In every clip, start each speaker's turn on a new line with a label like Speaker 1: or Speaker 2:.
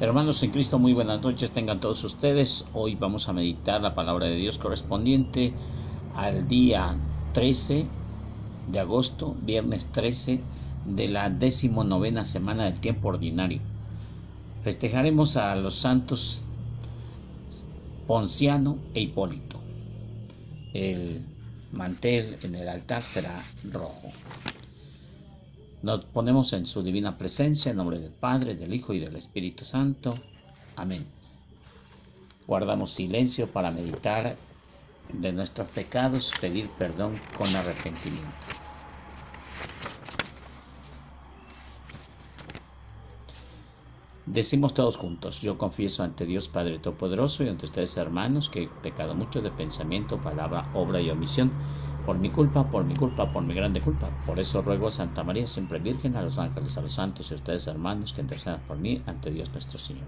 Speaker 1: Hermanos en Cristo, muy buenas noches tengan todos ustedes. Hoy vamos a meditar la palabra de Dios correspondiente al día 13 de agosto, viernes 13 de la decimonovena semana del tiempo ordinario. Festejaremos a los santos Ponciano e Hipólito. El mantel en el altar será rojo. Nos ponemos en su divina presencia en nombre del Padre, del Hijo y del Espíritu Santo. Amén. Guardamos silencio para meditar de nuestros pecados, pedir perdón con arrepentimiento. Decimos todos juntos, yo confieso ante Dios Padre Todopoderoso y ante ustedes hermanos que he pecado mucho de pensamiento, palabra, obra y omisión, por mi culpa, por mi culpa, por mi grande culpa. Por eso ruego a Santa María, siempre Virgen, a los ángeles, a los santos y a ustedes hermanos que intercedan por mí ante Dios nuestro Señor.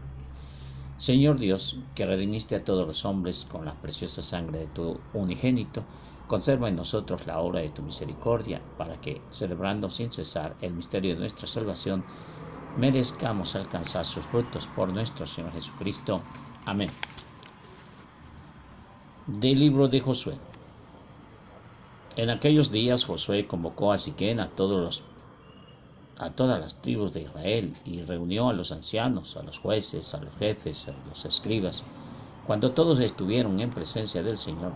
Speaker 1: Señor Dios, que redimiste a todos los hombres con la preciosa sangre de tu unigénito, conserva en nosotros la obra de tu misericordia, para que, celebrando sin cesar el misterio de nuestra salvación, merezcamos alcanzar sus frutos por nuestro Señor Jesucristo. Amén. Del libro de Josué. En aquellos días Josué convocó a Siquén a todos los todas las tribus de Israel y reunió a los ancianos, a los jueces, a los jefes, a los escribas. Cuando todos estuvieron en presencia del Señor,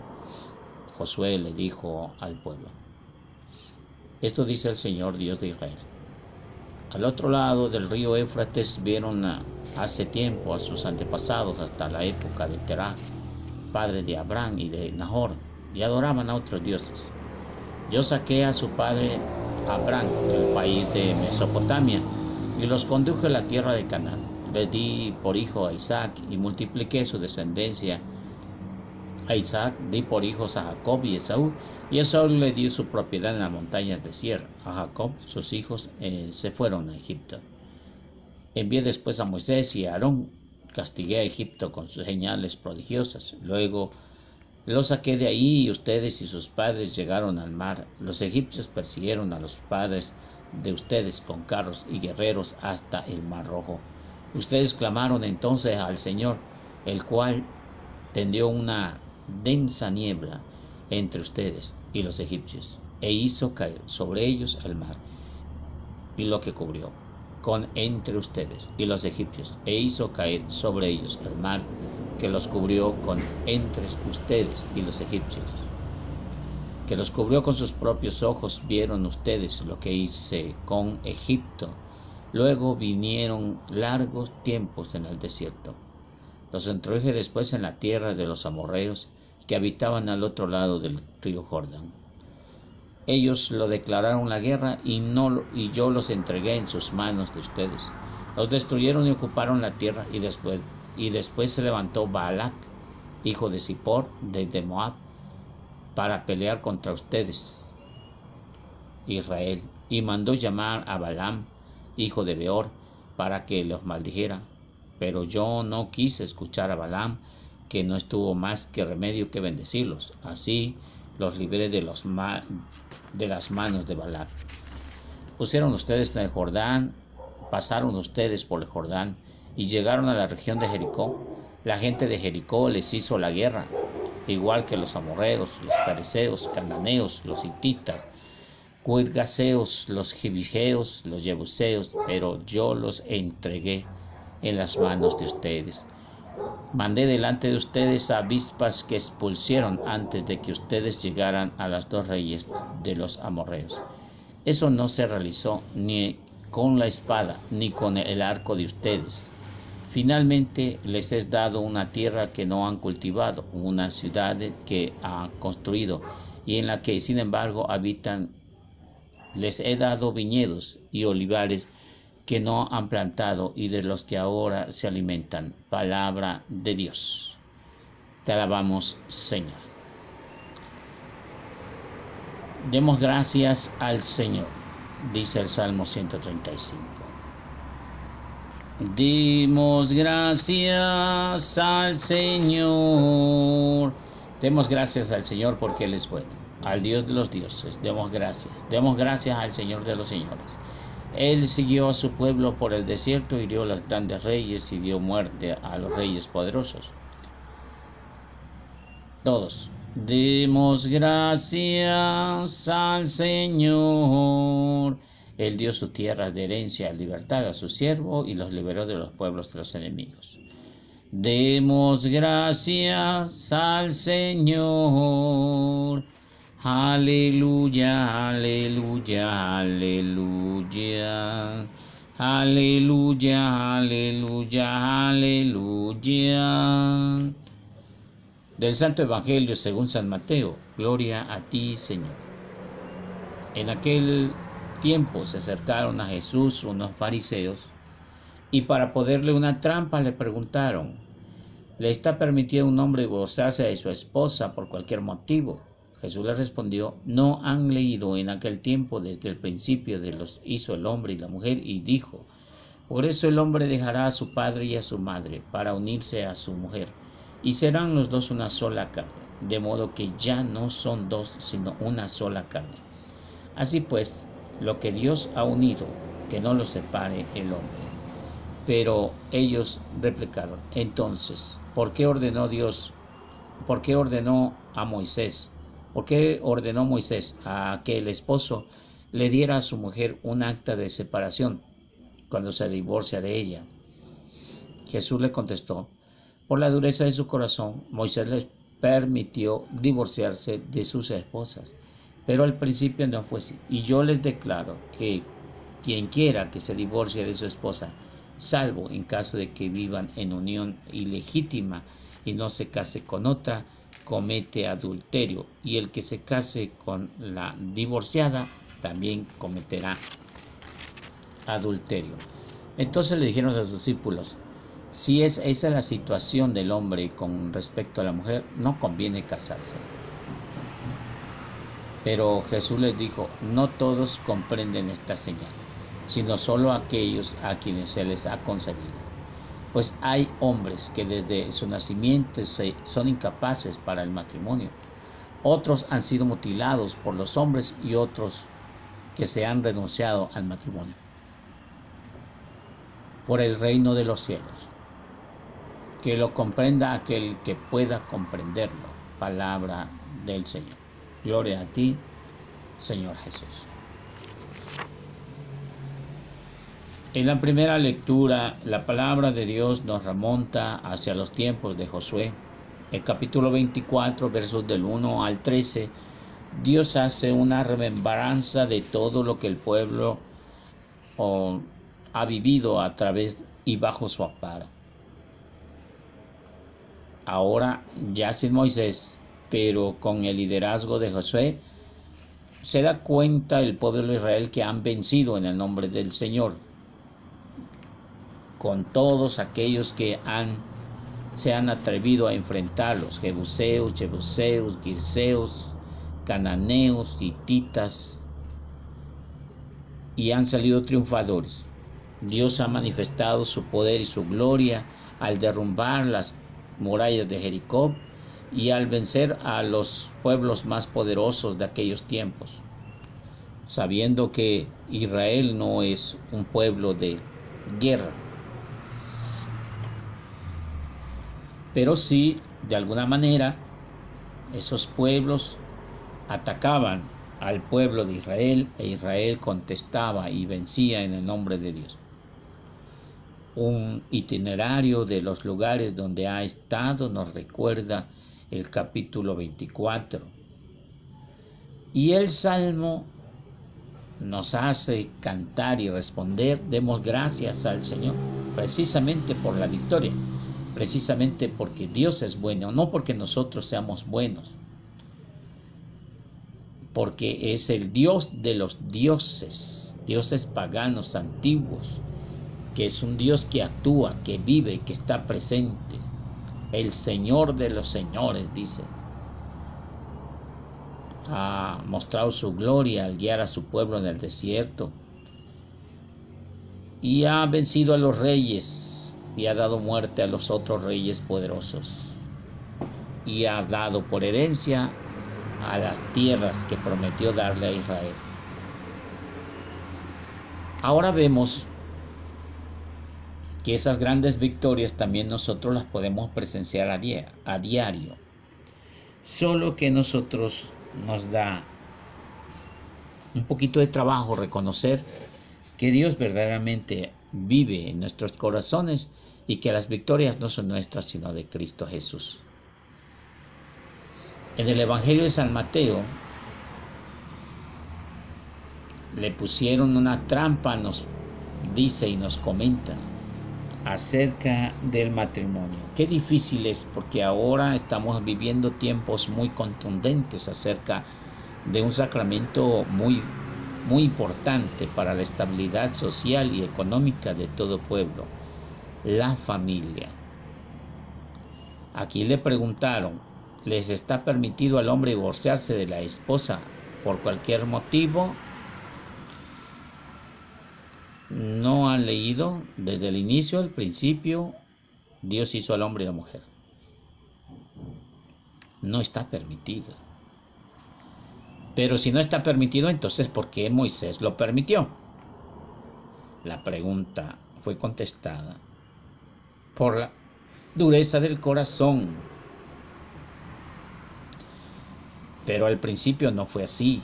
Speaker 1: Josué le dijo al pueblo, Esto dice el Señor Dios de Israel al otro lado del río Éufrates vieron hace tiempo a sus antepasados hasta la época de Terah, padre de Abraham y de Nahor, y adoraban a otros dioses. Yo saqué a su padre Abraham del país de Mesopotamia y los conduje a la tierra de Canaán. Les di por hijo a Isaac y multipliqué su descendencia a Isaac di por hijos a Jacob y Esaú, y Esaú le dio su propiedad en las montañas de Sier. A Jacob, sus hijos, eh, se fueron a Egipto. Envié después a Moisés y a Aarón, castigué a Egipto con sus señales prodigiosas. Luego los saqué de ahí y ustedes y sus padres llegaron al mar. Los egipcios persiguieron a los padres de ustedes con carros y guerreros hasta el mar rojo. Ustedes clamaron entonces al Señor, el cual tendió una densa niebla entre ustedes y los egipcios, e hizo caer sobre ellos el mar y lo que cubrió, con entre ustedes y los egipcios, e hizo caer sobre ellos el mar que los cubrió con entre ustedes y los egipcios, que los cubrió con sus propios ojos, vieron ustedes lo que hice con Egipto. Luego vinieron largos tiempos en el desierto los introduje después en la tierra de los amorreos que habitaban al otro lado del río Jordán. Ellos lo declararon la guerra y, no, y yo los entregué en sus manos de ustedes. Los destruyeron y ocuparon la tierra y después, y después se levantó Baalac, hijo de Zippor, de, Moab, para pelear contra ustedes, Israel, y mandó llamar a Balaam, hijo de Beor, para que los maldijera pero yo no quise escuchar a Balaam, que no estuvo más que remedio que bendecirlos. Así los libré de, los de las manos de Balaam. Pusieron ustedes en el Jordán, pasaron ustedes por el Jordán y llegaron a la región de Jericó. La gente de Jericó les hizo la guerra, igual que los amorreos, los pareceos, cananeos, los hititas, cuirgaseos, los jibigeos, los jebuseos, pero yo los entregué en las manos de ustedes. Mandé delante de ustedes avispas que expulsieron antes de que ustedes llegaran a las dos reyes de los amorreos. Eso no se realizó ni con la espada ni con el arco de ustedes. Finalmente les he dado una tierra que no han cultivado, una ciudad que han construido y en la que sin embargo habitan. Les he dado viñedos y olivares que no han plantado y de los que ahora se alimentan. Palabra de Dios. Te alabamos, Señor. Demos gracias al Señor, dice el Salmo 135. Demos gracias al Señor. Demos gracias al Señor porque Él es bueno. Al Dios de los dioses, demos gracias. Demos gracias al Señor de los señores Él siguió a su pueblo por el desierto, hirió a los grandes reyes y dio muerte a los reyes poderosos. Todos. Demos gracias al Señor. Él dio su tierra de herencia libertad a su siervo y los liberó de los pueblos de los enemigos. Demos gracias al Señor. Aleluya, aleluya, aleluya. Aleluya, aleluya, aleluya. Del Santo Evangelio según San Mateo. Gloria a ti, Señor. En aquel tiempo se acercaron a Jesús unos fariseos y para poderle una trampa le preguntaron, ¿le está permitido un hombre gozarse de su esposa por cualquier motivo? Jesús le respondió, no han leído en aquel tiempo desde el principio de los hizo el hombre y la mujer y dijo, por eso el hombre dejará a su padre y a su madre para unirse a su mujer y serán los dos una sola carne, de modo que ya no son dos sino una sola carne. Así pues, lo que Dios ha unido, que no lo separe el hombre. Pero ellos replicaron, entonces, ¿por qué ordenó Dios? ¿Por qué ordenó a Moisés ¿Por qué ordenó Moisés a que el esposo le diera a su mujer un acta de separación cuando se divorcia de ella? Jesús le contestó, por la dureza de su corazón, Moisés les permitió divorciarse de sus esposas, pero al principio no fue así. Y yo les declaro que quien quiera que se divorcie de su esposa, salvo en caso de que vivan en unión ilegítima y no se case con otra, comete adulterio y el que se case con la divorciada también cometerá adulterio. Entonces le dijeron a sus discípulos, si es esa la situación del hombre con respecto a la mujer, no conviene casarse. Pero Jesús les dijo, no todos comprenden esta señal, sino solo aquellos a quienes se les ha concedido pues hay hombres que desde su nacimiento son incapaces para el matrimonio. Otros han sido mutilados por los hombres y otros que se han renunciado al matrimonio. Por el reino de los cielos. Que lo comprenda aquel que pueda comprenderlo. Palabra del Señor. Gloria a ti, Señor Jesús. En la primera lectura, la palabra de Dios nos remonta hacia los tiempos de Josué. El capítulo 24, versos del 1 al 13, Dios hace una remembranza de todo lo que el pueblo ha vivido a través y bajo su amparo. Ahora ya sin Moisés, pero con el liderazgo de Josué, se da cuenta el pueblo de Israel que han vencido en el nombre del Señor con todos aquellos que han, se han atrevido a enfrentarlos, jebuseos, jebuseos, girseos, cananeos, hititas, y han salido triunfadores. Dios ha manifestado su poder y su gloria al derrumbar las murallas de Jericó y al vencer a los pueblos más poderosos de aquellos tiempos, sabiendo que Israel no es un pueblo de guerra, Pero sí, de alguna manera, esos pueblos atacaban al pueblo de Israel e Israel contestaba y vencía en el nombre de Dios. Un itinerario de los lugares donde ha estado nos recuerda el capítulo 24. Y el Salmo nos hace cantar y responder, demos gracias al Señor, precisamente por la victoria precisamente porque Dios es bueno, no porque nosotros seamos buenos, porque es el Dios de los dioses, dioses paganos antiguos, que es un Dios que actúa, que vive, que está presente, el Señor de los señores, dice. Ha mostrado su gloria al guiar a su pueblo en el desierto y ha vencido a los reyes y ha dado muerte a los otros reyes poderosos y ha dado por herencia a las tierras que prometió darle a Israel. Ahora vemos que esas grandes victorias también nosotros las podemos presenciar a, a diario. Solo que nosotros nos da un poquito de trabajo reconocer que Dios verdaderamente vive en nuestros corazones y que las victorias no son nuestras sino de Cristo Jesús. En el Evangelio de San Mateo le pusieron una trampa, nos dice y nos comenta acerca del matrimonio. Qué difícil es porque ahora estamos viviendo tiempos muy contundentes acerca de un sacramento muy muy importante para la estabilidad social y económica de todo pueblo, la familia. Aquí le preguntaron, ¿les está permitido al hombre divorciarse de la esposa por cualquier motivo? No han leído desde el inicio, al principio, Dios hizo al hombre y a la mujer. No está permitido. Pero si no está permitido, entonces ¿por qué Moisés lo permitió? La pregunta fue contestada por la dureza del corazón. Pero al principio no fue así.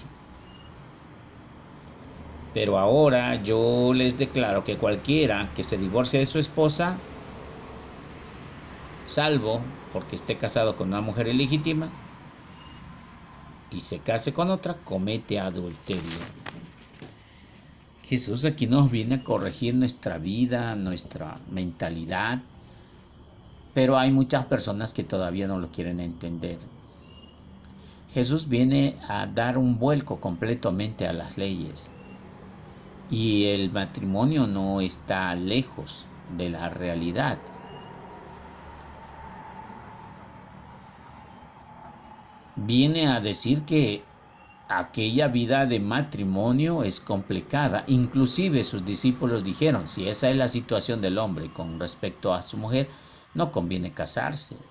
Speaker 1: Pero ahora yo les declaro que cualquiera que se divorcie de su esposa, salvo porque esté casado con una mujer ilegítima, y se case con otra, comete adulterio. Jesús aquí nos viene a corregir nuestra vida, nuestra mentalidad, pero hay muchas personas que todavía no lo quieren entender. Jesús viene a dar un vuelco completamente a las leyes y el matrimonio no está lejos de la realidad. Viene a decir que aquella vida de matrimonio es complicada. Inclusive sus discípulos dijeron, si esa es la situación del hombre con respecto a su mujer, no conviene casarse.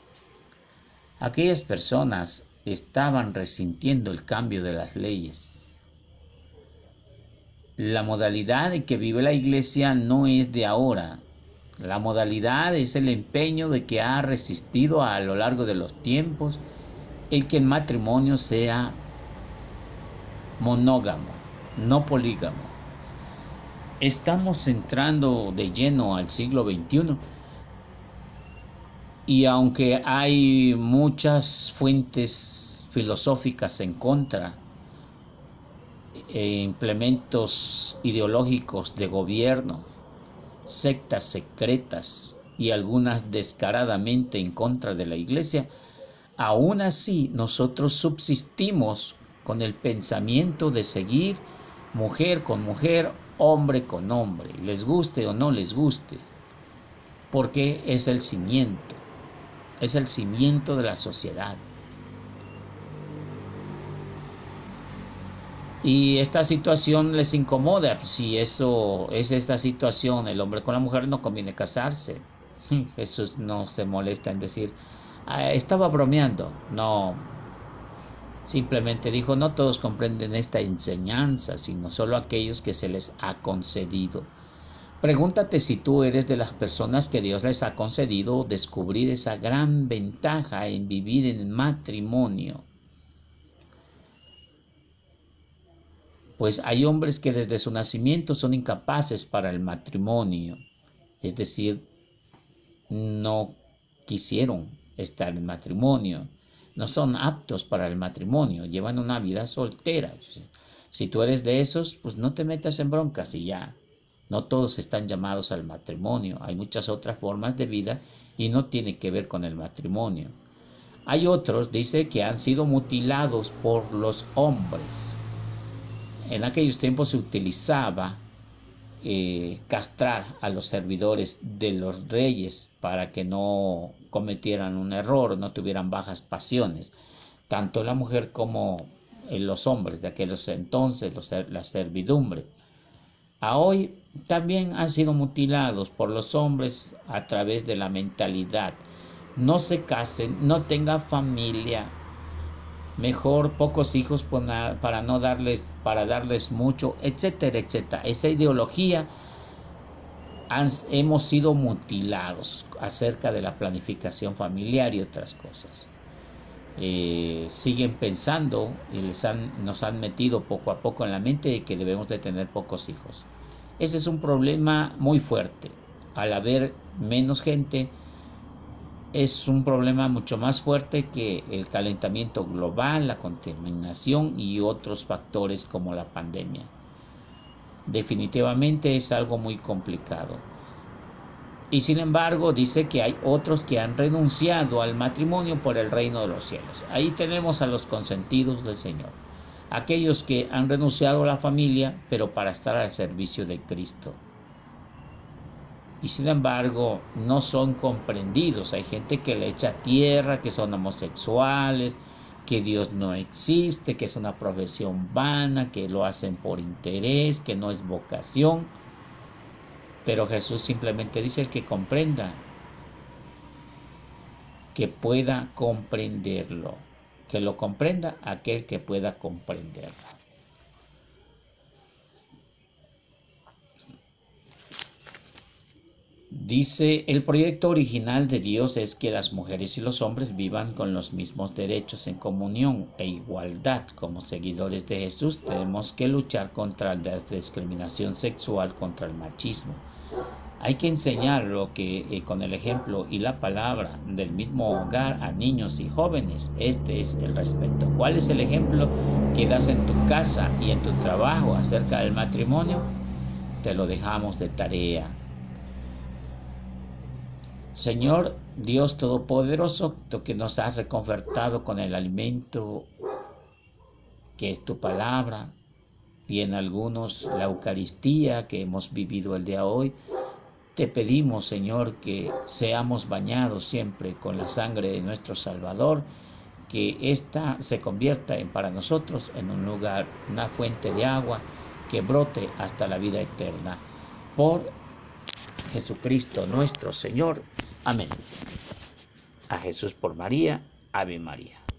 Speaker 1: Aquellas personas estaban resintiendo el cambio de las leyes. La modalidad en que vive la iglesia no es de ahora. La modalidad es el empeño de que ha resistido a lo largo de los tiempos el que el matrimonio sea monógamo, no polígamo. Estamos entrando de lleno al siglo XXI y aunque hay muchas fuentes filosóficas en contra, e implementos ideológicos de gobierno, sectas secretas y algunas descaradamente en contra de la iglesia, aún así nosotros subsistimos con el pensamiento de seguir mujer con mujer, hombre con hombre, les guste o no les guste, porque es el cimiento, es el cimiento de la sociedad. Y esta situación les incomoda, si eso es esta situación, el hombre con la mujer no conviene casarse. Jesús no se molesta en decir, ah, estaba bromeando, no, Simplemente dijo, no todos comprenden esta enseñanza, sino solo aquellos que se les ha concedido. Pregúntate si tú eres de las personas que Dios les ha concedido descubrir esa gran ventaja en vivir en matrimonio. Pues hay hombres que desde su nacimiento son incapaces para el matrimonio, es decir, no quisieron estar en matrimonio no son aptos para el matrimonio, llevan una vida soltera. Si tú eres de esos, pues no te metas en broncas y ya. No todos están llamados al matrimonio, hay muchas otras formas de vida y no tiene que ver con el matrimonio. Hay otros, dice, que han sido mutilados por los hombres. En aquellos tiempos se utilizaba eh, castrar a los servidores de los reyes para que no cometieran un error, no tuvieran bajas pasiones, tanto la mujer como eh, los hombres de aquellos entonces, la servidumbre. A hoy también han sido mutilados por los hombres a través de la mentalidad. No se casen, no tengan familia, mejor pocos hijos para no darles, para darles mucho, etcétera, etcétera. Esa ideología hemos sido mutilados acerca de la planificación familiar y otras cosas. Eh, siguen pensando y les han, nos han metido poco a poco en la mente que debemos de tener pocos hijos. Ese es un problema muy fuerte. Al haber menos gente, es un problema mucho más fuerte que el calentamiento global, la contaminación y otros factores como la pandemia. Definitivamente es algo muy complicado. Y sin embargo dice que hay otros que han renunciado al matrimonio por el reino de los cielos. Ahí tenemos a los consentidos del Señor. Aquellos que han renunciado a la familia, pero para estar al servicio de Cristo y sin embargo no son comprendidos. Hay gente que le echa tierra, que son homosexuales, que Dios no existe, que es una profesión vana, que lo hacen por interés, que no es vocación. Pero Jesús simplemente dice el que comprenda, que pueda comprenderlo, que lo comprenda aquel que pueda comprenderlo. Dice, el proyecto original de Dios es que las mujeres y los hombres vivan con los mismos derechos en comunión e igualdad. Como seguidores de Jesús tenemos que luchar contra la discriminación sexual, contra el machismo. Hay que enseñar lo que eh, con el ejemplo y la palabra del mismo hogar a niños y jóvenes. Este es el respeto. ¿Cuál es el ejemplo que das en tu casa y en tu trabajo acerca del matrimonio? Te lo dejamos de tarea Señor Dios Todopoderoso, que nos has reconfortado con el alimento que es tu palabra y en algunos la Eucaristía que hemos vivido el día de hoy, te pedimos, Señor, que seamos bañados siempre con la sangre de nuestro Salvador, que ésta se convierta en para nosotros en un lugar, una fuente de agua que brote hasta la vida eterna. Por Jesucristo nuestro Señor. Amén. A Jesús por María, Ave María.